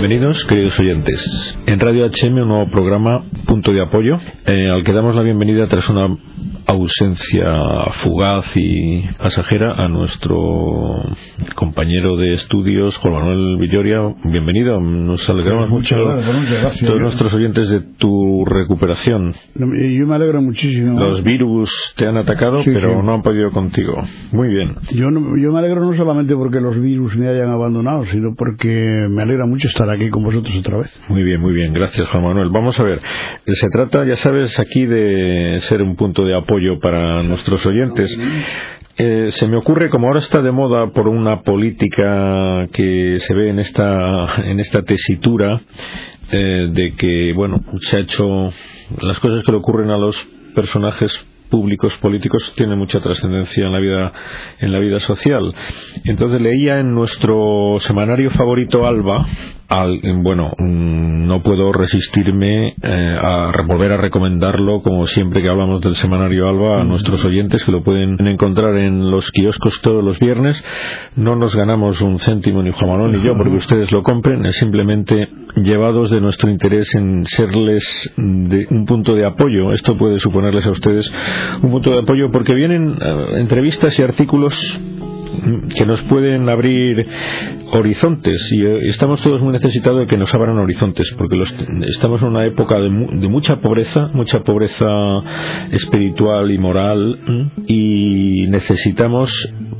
Bienvenidos, queridos oyentes. En Radio HM, un nuevo programa, Punto de Apoyo, eh, al que damos la bienvenida tras una ausencia fugaz y pasajera a nuestro compañero de estudios, Juan Manuel Villoria. Bienvenido, nos alegramos mucho todos nuestros oyentes de tu recuperación. Yo me alegro muchísimo. Los virus te han atacado, pero no han podido contigo. Muy bien. Yo, yo me alegro no solamente porque los virus me hayan abandonado, sino porque me alegra mucho estar aquí con vosotros otra vez. Muy bien, muy bien. Gracias, Juan Manuel. Vamos a ver. Se trata, ya sabes, aquí de ser un punto de apoyo para nuestros oyentes. Eh, se me ocurre, como ahora está de moda por una política que se ve en esta, en esta tesitura, eh, de que, bueno, se ha hecho las cosas que le ocurren a los personajes públicos políticos tienen mucha trascendencia en la vida en la vida social entonces leía en nuestro semanario favorito Alba bueno, mm, no puedo resistirme eh, a volver a recomendarlo, como siempre que hablamos del semanario Alba, a nuestros oyentes que lo pueden encontrar en los kioscos todos los viernes. No nos ganamos un céntimo ni Juan Manuel ni yo porque ustedes lo compren, es simplemente llevados de nuestro interés en serles de un punto de apoyo. Esto puede suponerles a ustedes un punto de apoyo porque vienen eh, entrevistas y artículos que nos pueden abrir horizontes. Y eh, estamos todos muy necesitados de que nos abran horizontes porque los, estamos en una época de, de, mucha pobreza, mucha pobreza espiritual y moral y necesitamos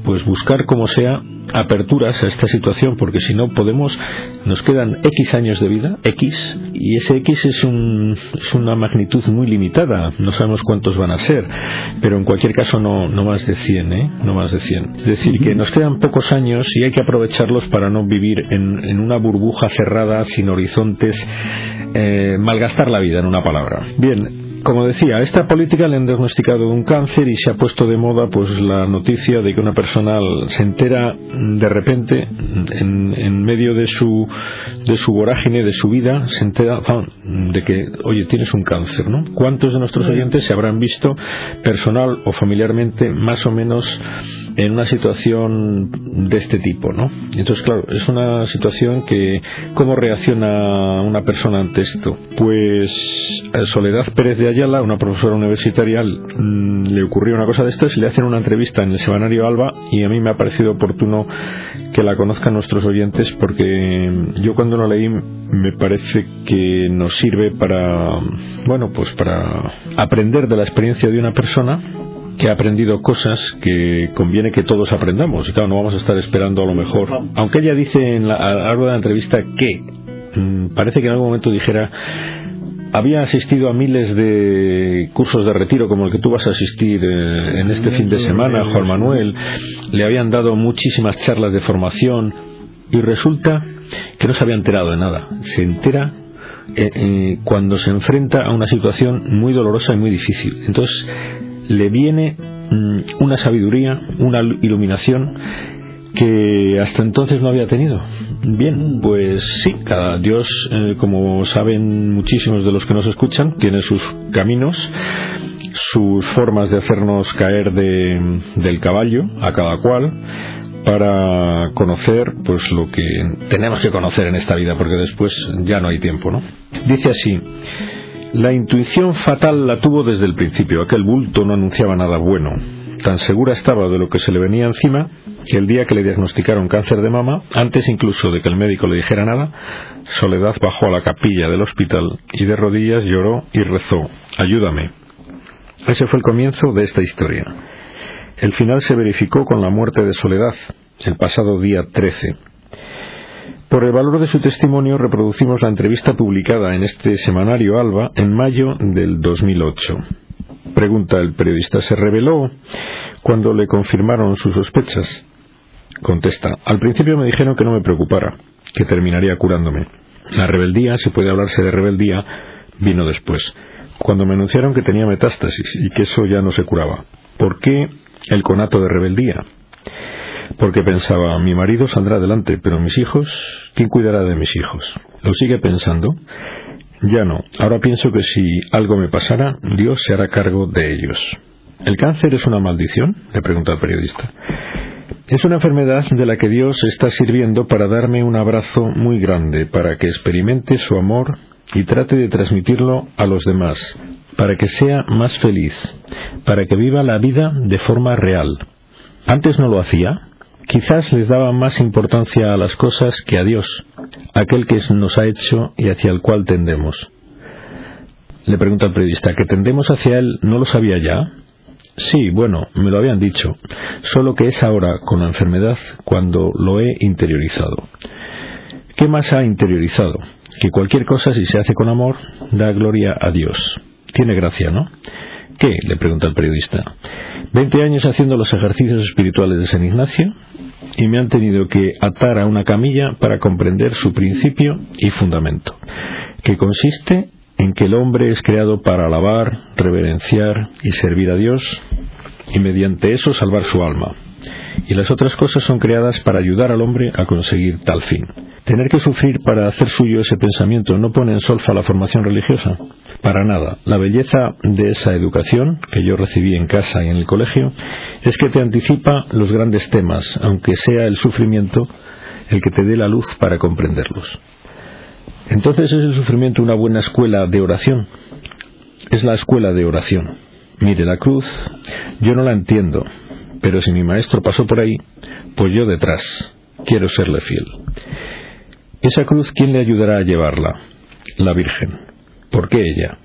pues buscar como sea aperturas a esta situación porque si no podemos nos quedan X años de vida X y ese X es, un, es una magnitud muy limitada no sabemos cuántos van a ser pero en cualquier caso no, no más de 100 ¿eh? no más de 100 es decir que nos quedan pocos años y hay que aprovecharlos para no vivir en, en una burbuja cerrada sin horizontes eh, malgastar la vida en una palabra. Bien como decía, a esta política le han diagnosticado un cáncer y se ha puesto de moda pues la noticia de que una persona se entera de repente en, en medio de su de su vorágine, de su vida, se entera de que, oye, tienes un cáncer, ¿no? ¿Cuántos de nuestros oyentes se habrán visto personal o familiarmente más o menos en una situación de este tipo, ¿no? Entonces, claro, es una situación que ¿cómo reacciona una persona ante esto? Pues eh, Soledad Pérez de Ayala, una profesora universitaria, mm, le ocurrió una cosa de estas y le hacen una entrevista en el semanario Alba y a mí me ha parecido oportuno que la conozcan nuestros oyentes porque yo cuando lo leí me parece que nos sirve para, bueno, pues para aprender de la experiencia de una persona que ha aprendido cosas que conviene que todos aprendamos. Y claro, no vamos a estar esperando a lo mejor. Aunque ella dice en la, a lo largo de la entrevista que mm, parece que en algún momento dijera había asistido a miles de cursos de retiro como el que tú vas a asistir eh, en este fin de semana, Juan Manuel. Le habían dado muchísimas charlas de formación y resulta que no se había enterado de nada. Se entera eh, eh, cuando se enfrenta a una situación muy dolorosa y muy difícil. Entonces le viene mm, una sabiduría, una iluminación que hasta entonces no había tenido. Bien, pues sí, cada Dios, eh, como saben muchísimos de los que nos escuchan, tiene sus caminos, sus formas de hacernos caer de, del caballo a cada cual para conocer pues lo que tenemos que conocer en esta vida porque después ya no hay tiempo, ¿no? Dice así: La intuición fatal la tuvo desde el principio, aquel bulto no anunciaba nada bueno Tan segura estaba de lo que se le venía encima que el día que le diagnosticaron cáncer de mama, antes incluso de que el médico le dijera nada, Soledad bajó a la capilla del hospital y de rodillas lloró y rezó, ayúdame. Ese fue el comienzo de esta historia. El final se verificó con la muerte de Soledad, el pasado día 13. Por el valor de su testimonio reproducimos la entrevista publicada en este semanario Alba en mayo del 2008. Pregunta el periodista. ¿Se reveló cuando le confirmaron sus sospechas? Contesta. Al principio me dijeron que no me preocupara, que terminaría curándome. La rebeldía, si puede hablarse de rebeldía, vino después, cuando me anunciaron que tenía metástasis y que eso ya no se curaba. ¿Por qué el conato de rebeldía? Porque pensaba, mi marido saldrá adelante, pero mis hijos, ¿quién cuidará de mis hijos? Lo sigue pensando ya no. Ahora pienso que si algo me pasara, Dios se hará cargo de ellos. ¿El cáncer es una maldición? le pregunta el periodista. Es una enfermedad de la que Dios está sirviendo para darme un abrazo muy grande, para que experimente su amor y trate de transmitirlo a los demás, para que sea más feliz, para que viva la vida de forma real. Antes no lo hacía. Quizás les daba más importancia a las cosas que a Dios, aquel que nos ha hecho y hacia el cual tendemos. Le pregunta el periodista, ¿que tendemos hacia él no lo sabía ya? Sí, bueno, me lo habían dicho, solo que es ahora, con la enfermedad, cuando lo he interiorizado. ¿Qué más ha interiorizado? Que cualquier cosa, si se hace con amor, da gloria a Dios. Tiene gracia, ¿no? ¿Qué? le pregunta el periodista. Veinte años haciendo los ejercicios espirituales de San Ignacio y me han tenido que atar a una camilla para comprender su principio y fundamento, que consiste en que el hombre es creado para alabar, reverenciar y servir a Dios y mediante eso salvar su alma. Y las otras cosas son creadas para ayudar al hombre a conseguir tal fin. Tener que sufrir para hacer suyo ese pensamiento no pone en solfa la formación religiosa. Para nada. La belleza de esa educación que yo recibí en casa y en el colegio es que te anticipa los grandes temas, aunque sea el sufrimiento el que te dé la luz para comprenderlos. Entonces es el sufrimiento una buena escuela de oración. Es la escuela de oración. Mire, la cruz yo no la entiendo, pero si mi maestro pasó por ahí, pues yo detrás. Quiero serle fiel. Esa cruz, ¿quién le ayudará a llevarla? La Virgen. ¿Por qué ella?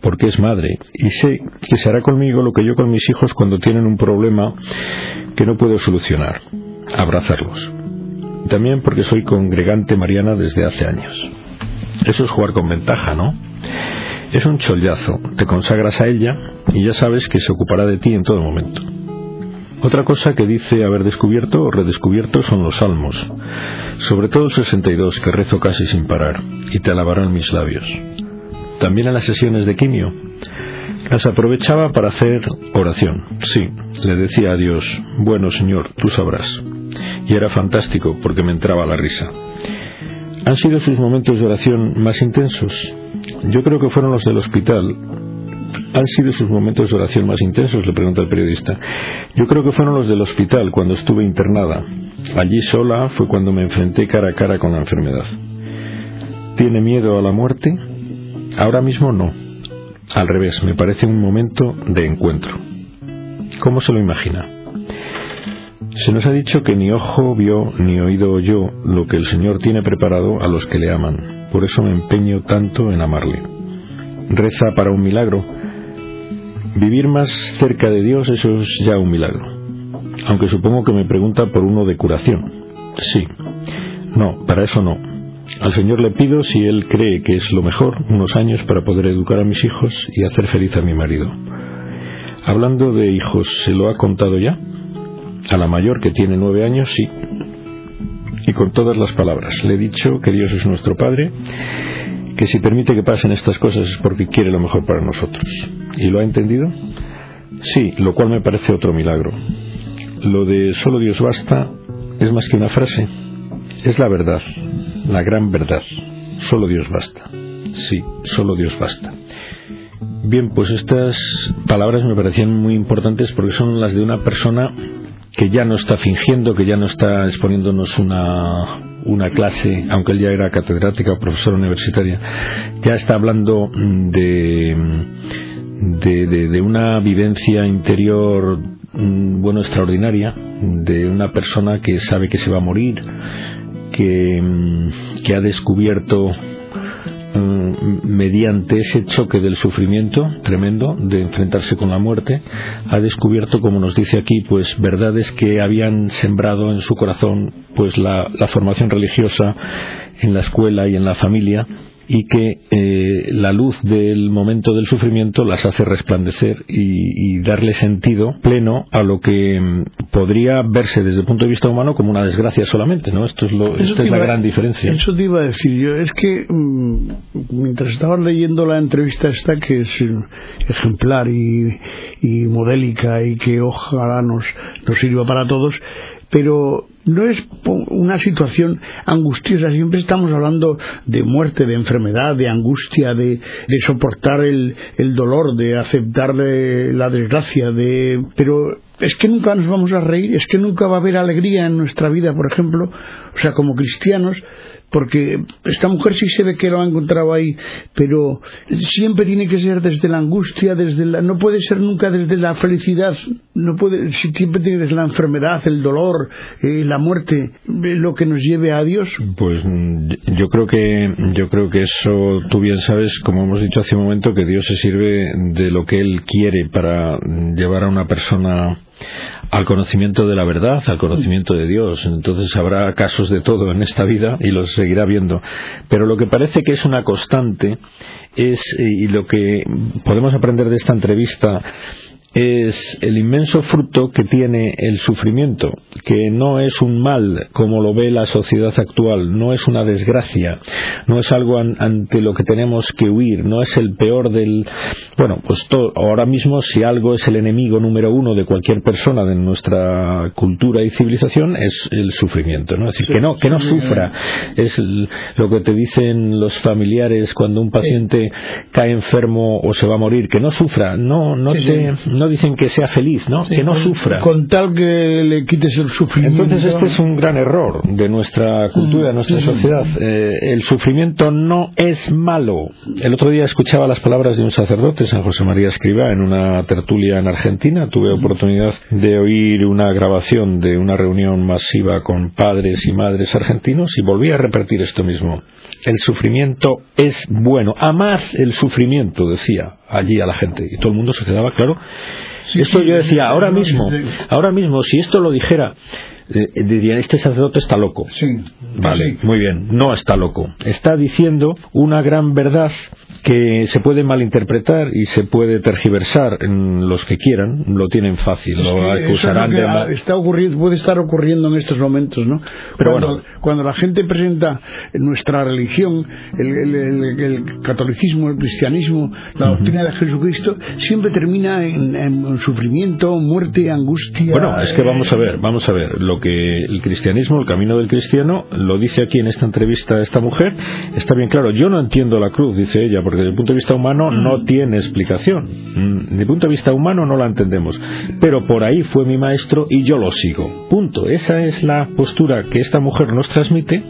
Porque es madre y sé que se hará conmigo lo que yo con mis hijos cuando tienen un problema que no puedo solucionar. Abrazarlos también porque soy congregante mariana desde hace años. Eso es jugar con ventaja, ¿no? Es un chollazo, te consagras a ella y ya sabes que se ocupará de ti en todo momento. Otra cosa que dice haber descubierto o redescubierto son los salmos, sobre todo el 62 que rezo casi sin parar, y te alabarán mis labios. También en las sesiones de quimio, las aprovechaba para hacer oración. Sí, le decía a Dios, bueno Señor, tú sabrás y era fantástico porque me entraba la risa. ¿Han sido sus momentos de oración más intensos? Yo creo que fueron los del hospital. ¿Han sido sus momentos de oración más intensos? Le pregunta el periodista. Yo creo que fueron los del hospital cuando estuve internada. Allí sola fue cuando me enfrenté cara a cara con la enfermedad. ¿Tiene miedo a la muerte? Ahora mismo no. Al revés, me parece un momento de encuentro. ¿Cómo se lo imagina? Se nos ha dicho que ni ojo vio ni oído oyó lo que el Señor tiene preparado a los que le aman. Por eso me empeño tanto en amarle. Reza para un milagro. Vivir más cerca de Dios, eso es ya un milagro. Aunque supongo que me pregunta por uno de curación. Sí. No, para eso no. Al Señor le pido, si Él cree que es lo mejor, unos años para poder educar a mis hijos y hacer feliz a mi marido. Hablando de hijos, ¿se lo ha contado ya? A la mayor, que tiene nueve años, sí. Y con todas las palabras. Le he dicho que Dios es nuestro Padre, que si permite que pasen estas cosas es porque quiere lo mejor para nosotros. ¿Y lo ha entendido? Sí, lo cual me parece otro milagro. Lo de solo Dios basta es más que una frase. Es la verdad, la gran verdad. Solo Dios basta. Sí, solo Dios basta. Bien, pues estas palabras me parecían muy importantes porque son las de una persona que ya no está fingiendo, que ya no está exponiéndonos una, una clase, aunque él ya era catedrática o profesora universitaria, ya está hablando de, de, de, una vivencia interior mm, bueno extraordinaria de una persona que sabe que se va a morir que, mm, que ha descubierto Mm, mediante ese choque del sufrimiento tremendo de enfrentarse con la muerte, ha descubierto, como nos dice aquí, pues verdades que habían sembrado en su corazón, pues la formación religiosa en la escuela y en la familia, y que eh, la luz del momento del sufrimiento las hace resplandecer y, darle sentido pleno a lo que mm, podría verse desde el punto de vista humano como una desgracia solamente, ¿no? Esto es, lo, esta es la gran diferencia. Eso te iba a decir yo, es que mm, mientras estabas leyendo la entrevista esta, que es ejemplar y, y modélica y que ojalá nos, nos sirva para todos, pero no es una situación angustiosa, siempre estamos hablando de muerte, de enfermedad, de angustia, de, soportar el, dolor, de aceptar la desgracia, de, pero es que nunca nos vamos a reír, es que nunca va a haber alegría en nuestra vida, por ejemplo, o sea, como cristianos, porque esta mujer sí se ve que lo ha encontrado ahí, pero siempre tiene que ser desde la angustia, desde la, no puede ser nunca desde la felicidad, no puede, siempre tiene que ser la enfermedad, el dolor, eh, la muerte, eh, lo que nos lleve a Dios. Pues mm, yo creo que yo creo que eso tú bien sabes, como hemos dicho hace un momento, que Dios se sirve de lo que él quiere para llevar a una persona al conocimiento de la verdad, al conocimiento de Dios. Entonces habrá casos de todo en esta vida y los seguirá viendo. Pero lo que parece que es una constante es, y lo que podemos aprender de esta entrevista, es el inmenso fruto que tiene el sufrimiento, que no es un mal como lo ve la sociedad actual, no es una desgracia, no es algo ante lo que tenemos que huir, no es el peor del... Bueno, pues ahora mismo si algo es el enemigo número uno de cualquier persona de nuestra cultura y civilización es el sufrimiento, ¿no? Es decir, que no, que no sufra, es lo que te dicen los familiares cuando un paciente cae enfermo o se va a morir, que no sufra, no, no te no dicen que sea feliz, ¿no? que no sufra. Con tal que le quites el sufrimiento. Entonces este es un gran error de nuestra cultura, de nuestra mm. sociedad. Eh, el sufrimiento no es malo. El otro día escuchaba las palabras de un sacerdote, San José María Escribá, en una tertulia en Argentina. Tuve oportunidad de oír una grabación de una reunión masiva con padres y madres argentinos y volví a repetir esto mismo. El sufrimiento es bueno. Amad el sufrimiento, decía allí a la gente. Y todo el mundo se quedaba claro. esto yo decía, ahora mismo, ahora mismo, si esto lo dijera dirían, este sacerdote está loco. Sí. Vale, muy bien, no está loco. Está diciendo una gran verdad que se puede malinterpretar y se puede tergiversar en los que quieran, lo tienen fácil, lo acusarán de está ocurriendo, puede estar ocurriendo en estos momentos, ¿no? Pero cuando, bueno. cuando la gente presenta nuestra religión, el, catolicismo, el cristianismo, la doctrina de Jesucristo, siempre termina en, sufrimiento, muerte, angustia. Bueno, es que vamos a ver, vamos a ver, lo que el cristianismo, el camino del cristiano, lo dice aquí en esta entrevista esta mujer, está bien claro. Yo no entiendo la cruz, dice ella, porque desde el punto de vista humano no mm. tiene explicación. Mm, desde el punto de vista humano no la entendemos. Pero por ahí fue mi maestro y yo lo sigo. Punto. Esa es la postura que esta mujer nos transmite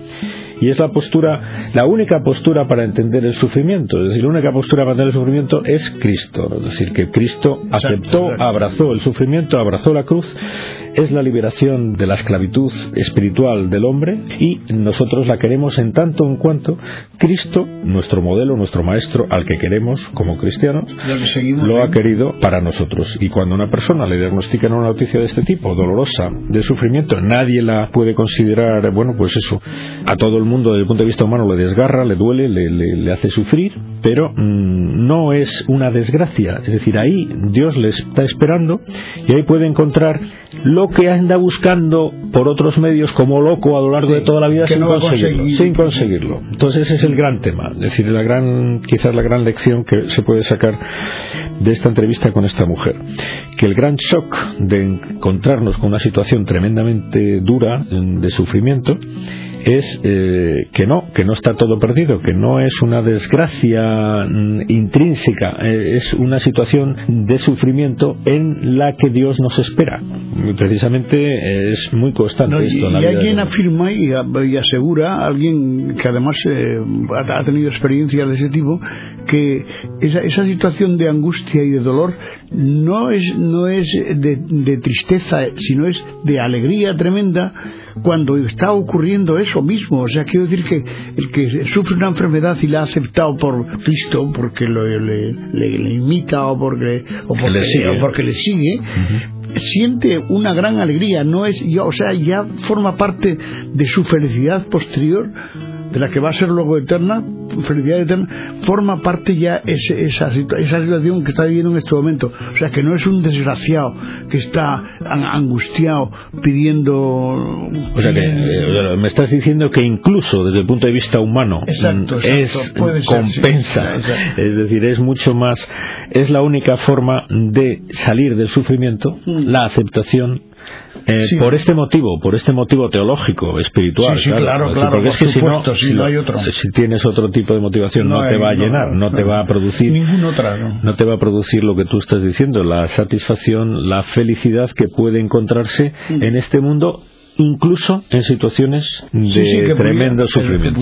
y es la postura, la única postura para entender el sufrimiento. Es decir, la única postura para entender el sufrimiento es Cristo. Es decir, que Cristo aceptó, abrazó el sufrimiento, abrazó la cruz es la liberación de la esclavitud espiritual del hombre y nosotros la queremos en tanto en cuanto Cristo, nuestro modelo, nuestro maestro, al que queremos como cristianos, lo ha querido para nosotros. Y cuando una persona le diagnostican una noticia de este tipo, dolorosa, de sufrimiento, nadie la puede considerar, bueno, pues eso, a todo el mundo desde el punto de vista humano le desgarra, le duele, le, hace sufrir, pero mm, no es una desgracia. Es decir, ahí Dios le está esperando y ahí puede encontrar lo que anda buscando por otros medios como loco a lo largo de toda la vida sin, conseguirlo, sin conseguirlo. Entonces ese es el gran tema, es decir, la gran, quizás la gran lección que se puede sacar de esta entrevista con esta mujer, que el gran shock de encontrarnos con una situación tremendamente dura de sufrimiento es eh, que no, que no está todo perdido, que no es una desgracia mm, intrínseca, eh, es una situación de sufrimiento en la que Dios nos espera. precisamente eh, es muy constante esto. En la y alguien afirma y, asegura, alguien que además ha tenido experiencias de ese tipo, que esa, esa situación de angustia y de dolor no es, no es de tristeza, sino es de alegría tremenda cuando está ocurriendo eso mismo. O sea, quiero decir que el que sufre una enfermedad y la ha aceptado por Cristo, porque lo, le, le, imita o porque, o porque, le sigue, o porque le sigue siente una gran alegría, no es, o sea, ya forma parte de su felicidad posterior de la que va a ser luego eterna, felicidad eterna, forma parte ya ese, esa, esa situación que está viviendo en este momento. O sea, que no es un desgraciado que está angustiado pidiendo... O sea, que eh, me estás diciendo que incluso desde el punto de vista humano es compensa, es decir, es mucho más, es la única forma de salir del sufrimiento, mm. la aceptación eh, por este motivo, por este motivo teológico, espiritual. Sí, claro, claro, porque es que si no, si, no hay otro. si tienes otro tipo de motivación no, te va a llenar, no, te va a producir ninguna otra, no. te va a producir lo que tú estás diciendo, la satisfacción, la felicidad que puede encontrarse en este mundo incluso en situaciones de tremendo sufrimiento.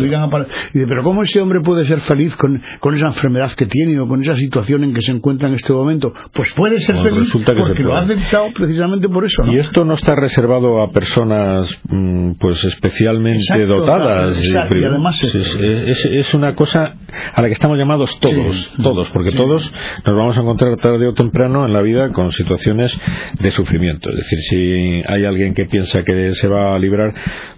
pero ¿cómo ese hombre puede ser feliz con, esa enfermedad que tiene o con esa situación en que se encuentra en este momento? Pues puede ser feliz porque lo ha aceptado precisamente por eso. Y esto no está reservado a personas mm, pues especialmente dotadas. y además es, una cosa a la que estamos llamados todos, todos, porque todos nos vamos a encontrar tarde o temprano en la vida con situaciones de sufrimiento. Es decir, si hay alguien que piensa que es va a librar,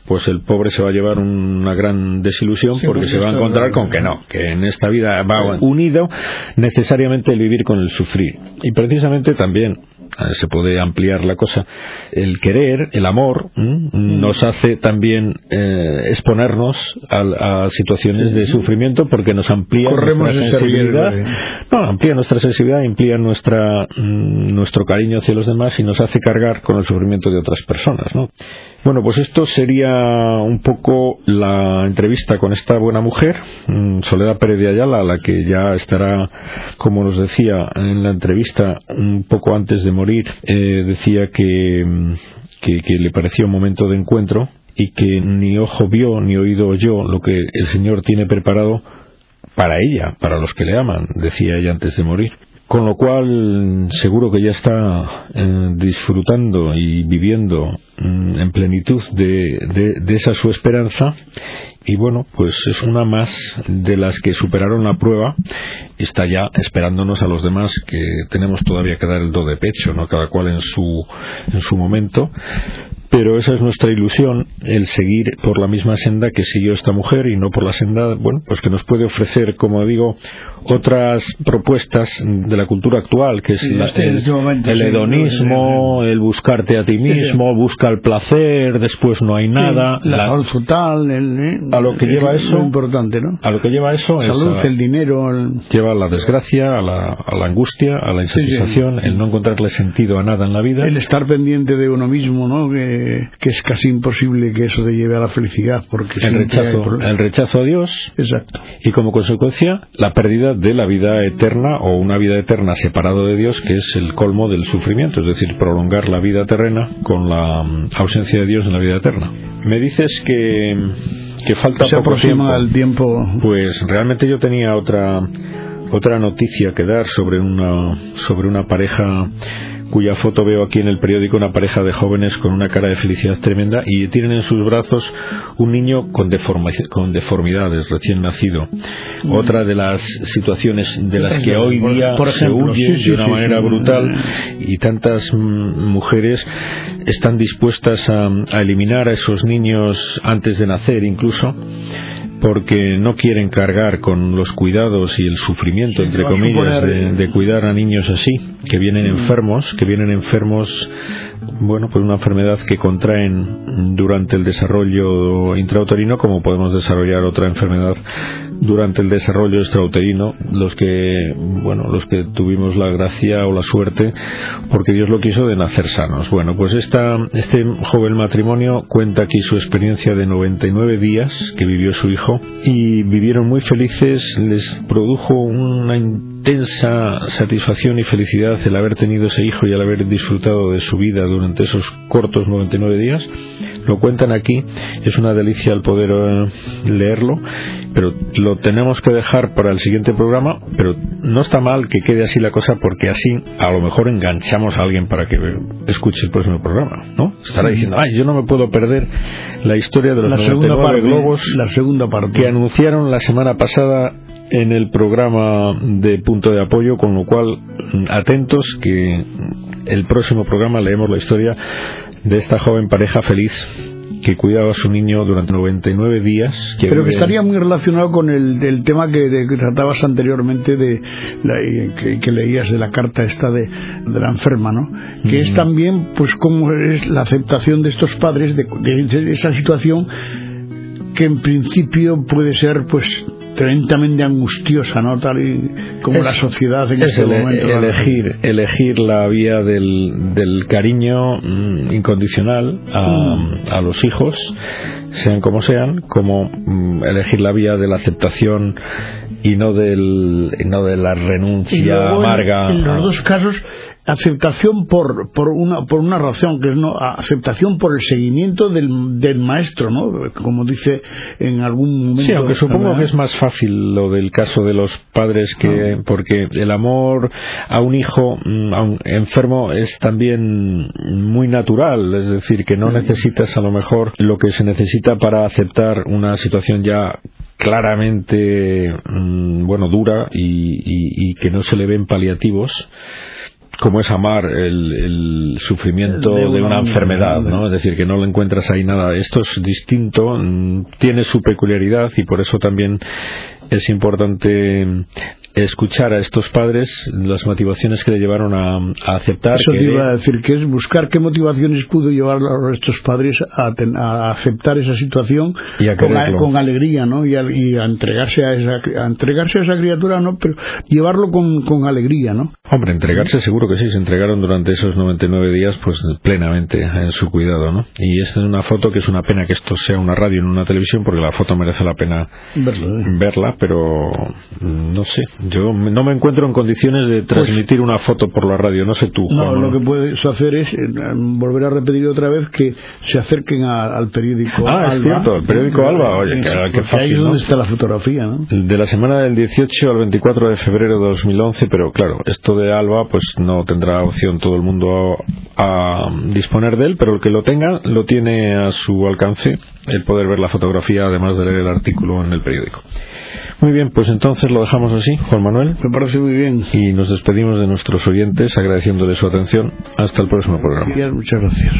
pues el pobre se va a llevar una gran desilusión porque se va a encontrar con que no, que en esta vida va unido necesariamente el vivir con el sufrir. Y precisamente también eh, se puede ampliar la cosa. El querer, el amor, nos hace también eh, exponernos a, situaciones de sufrimiento porque nos amplía nuestra sensibilidad. No, amplía nuestra sensibilidad, amplía nuestra, mm, nuestro cariño hacia los demás y nos hace cargar con el sufrimiento de otras personas. ¿no? Bueno, pues esto sería un poco la entrevista con esta buena mujer, mm, Soledad Pérez de Ayala, la que ya estará, como nos decía en la entrevista un poco antes de morir, eh, decía mm, que, que le parecía un momento de encuentro y que ni ojo vio ni oído oyó lo que el Señor tiene preparado para ella, para los que le aman, decía ella antes de morir. Con lo cual, seguro que ya está eh, disfrutando y viviendo mm, en plenitud de, de, esa su esperanza. Y bueno, pues es una más de las que superaron la prueba. Está ya esperándonos a los demás que tenemos todavía que dar el do de pecho, ¿no? Cada cual en su, en su momento pero esa es nuestra ilusión, el seguir por la misma senda que siguió esta mujer y no por la senda, bueno, pues que nos puede ofrecer, como digo, otras propuestas de la cultura actual, que es este el, hedonismo, el buscarte a ti mismo, busca el placer, después no hay nada. la, salud total, eh, a lo que lleva eso, importante, ¿no? A lo que lleva eso, salud, el dinero, lleva a la desgracia, a la, a la angustia, a la insatisfacción, el no encontrarle sentido a nada en la vida, el estar pendiente de uno mismo, ¿no? Que, que es casi imposible que eso te lleve a la felicidad, porque el rechazo, el rechazo a Dios, exacto, y como consecuencia la pérdida de la vida eterna o una vida eterna separado de Dios, que es el colmo del sufrimiento, es decir, prolongar la vida terrena con la mm, ausencia de Dios en la vida eterna. Me dices que, que falta Se poco tiempo. el tiempo. Pues realmente yo tenía otra otra noticia que dar sobre una sobre una pareja cuya foto veo aquí en el periódico, una pareja de jóvenes con una cara de felicidad tremenda y tienen en sus brazos un niño con, con deformidades, recién nacido. Mm. Otra de las situaciones de las que hoy día se huye de una manera brutal y tantas mujeres están dispuestas a, a eliminar a esos niños antes de nacer incluso porque no quieren cargar con los cuidados y el sufrimiento, entre comillas, de, cuidar a niños así, que vienen mm. enfermos, que vienen enfermos, bueno, por una enfermedad que contraen durante el desarrollo intrauterino, como podemos desarrollar otra enfermedad durante el desarrollo extrauterino, los que, bueno, los que tuvimos la gracia o la suerte, porque Dios lo quiso de nacer sanos. Bueno, pues esta, este joven matrimonio cuenta aquí su experiencia de 99 días que vivió su hijo y vivieron muy felices, les produjo una intensa satisfacción y felicidad el haber tenido ese hijo y el haber disfrutado de su vida durante esos cortos 99 días lo cuentan aquí, es una delicia el poder eh, leerlo, pero lo tenemos que dejar para el siguiente programa, pero no está mal que quede así la cosa porque así a lo mejor enganchamos a alguien para que escuche el próximo programa, ¿no? Estará diciendo, ay, yo no me puedo perder la historia de los la 99 globos la segunda parte. que anunciaron la semana pasada en el programa de punto de apoyo, con lo cual atentos que el próximo programa leemos la historia de esta joven pareja feliz que cuidaba a su niño durante 99 días. Pero que estaría muy relacionado con el, tema que, tratabas anteriormente, de que, leías de la carta esta de, la enferma, ¿no? Que es también, pues, cómo es la aceptación de estos padres de, esa situación que en principio puede ser, pues, tremendamente angustiosa, ¿no? Tal y como la sociedad en ese momento. Elegir, elegir la vía del, del cariño mm, incondicional a, mm. a, los hijos, sean como sean, como mm, elegir la vía de la aceptación y no del no de la renuncia amarga. En, los dos casos aceptación por, por, una, por una razón, que es no, aceptación por el seguimiento del, del maestro, ¿no? Como dice en algún momento. Sí, aunque supongo que es más fácil lo del caso de los padres que, ah. porque el amor a un hijo mm, a un enfermo es también muy natural, es decir, que no necesitas a lo mejor lo que se necesita para aceptar una situación ya claramente mm, bueno dura y, y, que no se le ven paliativos como es amar el, sufrimiento de una, enfermedad, ¿no? Es decir, que no le encuentras ahí nada. Esto es distinto, mm, tiene su peculiaridad y por eso también es importante escuchar a estos padres las motivaciones que le llevaron a, aceptar. Eso te iba a decir, que es buscar qué motivaciones pudo llevar a estos padres a, aceptar esa situación con, alegría, ¿no? Y a, entregarse a esa, a entregarse a esa criatura, ¿no? Pero llevarlo con, con alegría, ¿no? Hombre, entregarse seguro que sí, se entregaron durante esos 99 días pues plenamente en su cuidado, ¿no? Y esta es una foto que es una pena que esto sea una radio y no una televisión porque la foto merece la pena verla, ¿eh? verla pero no sé, yo no me encuentro en condiciones de pues transmitir una foto por la radio, no sé tú. No, lo que puedes hacer es eh, volver a repetir otra vez que se acerquen al periódico Ah, es cierto, el periódico Alba, oye, que, fácil, ahí es donde está la fotografía, ¿no? De la semana del 18 al 24 de febrero de 2011, pero claro, esto de Alba pues no tendrá opción todo el mundo a, disponer de él, pero el que lo tenga lo tiene a su alcance el poder ver la fotografía además de leer el artículo en el periódico. Muy bien, pues entonces lo dejamos así, Juan Manuel. Me parece muy bien. Y nos despedimos de nuestros oyentes agradeciéndoles su atención. Hasta el próximo programa. muchas gracias.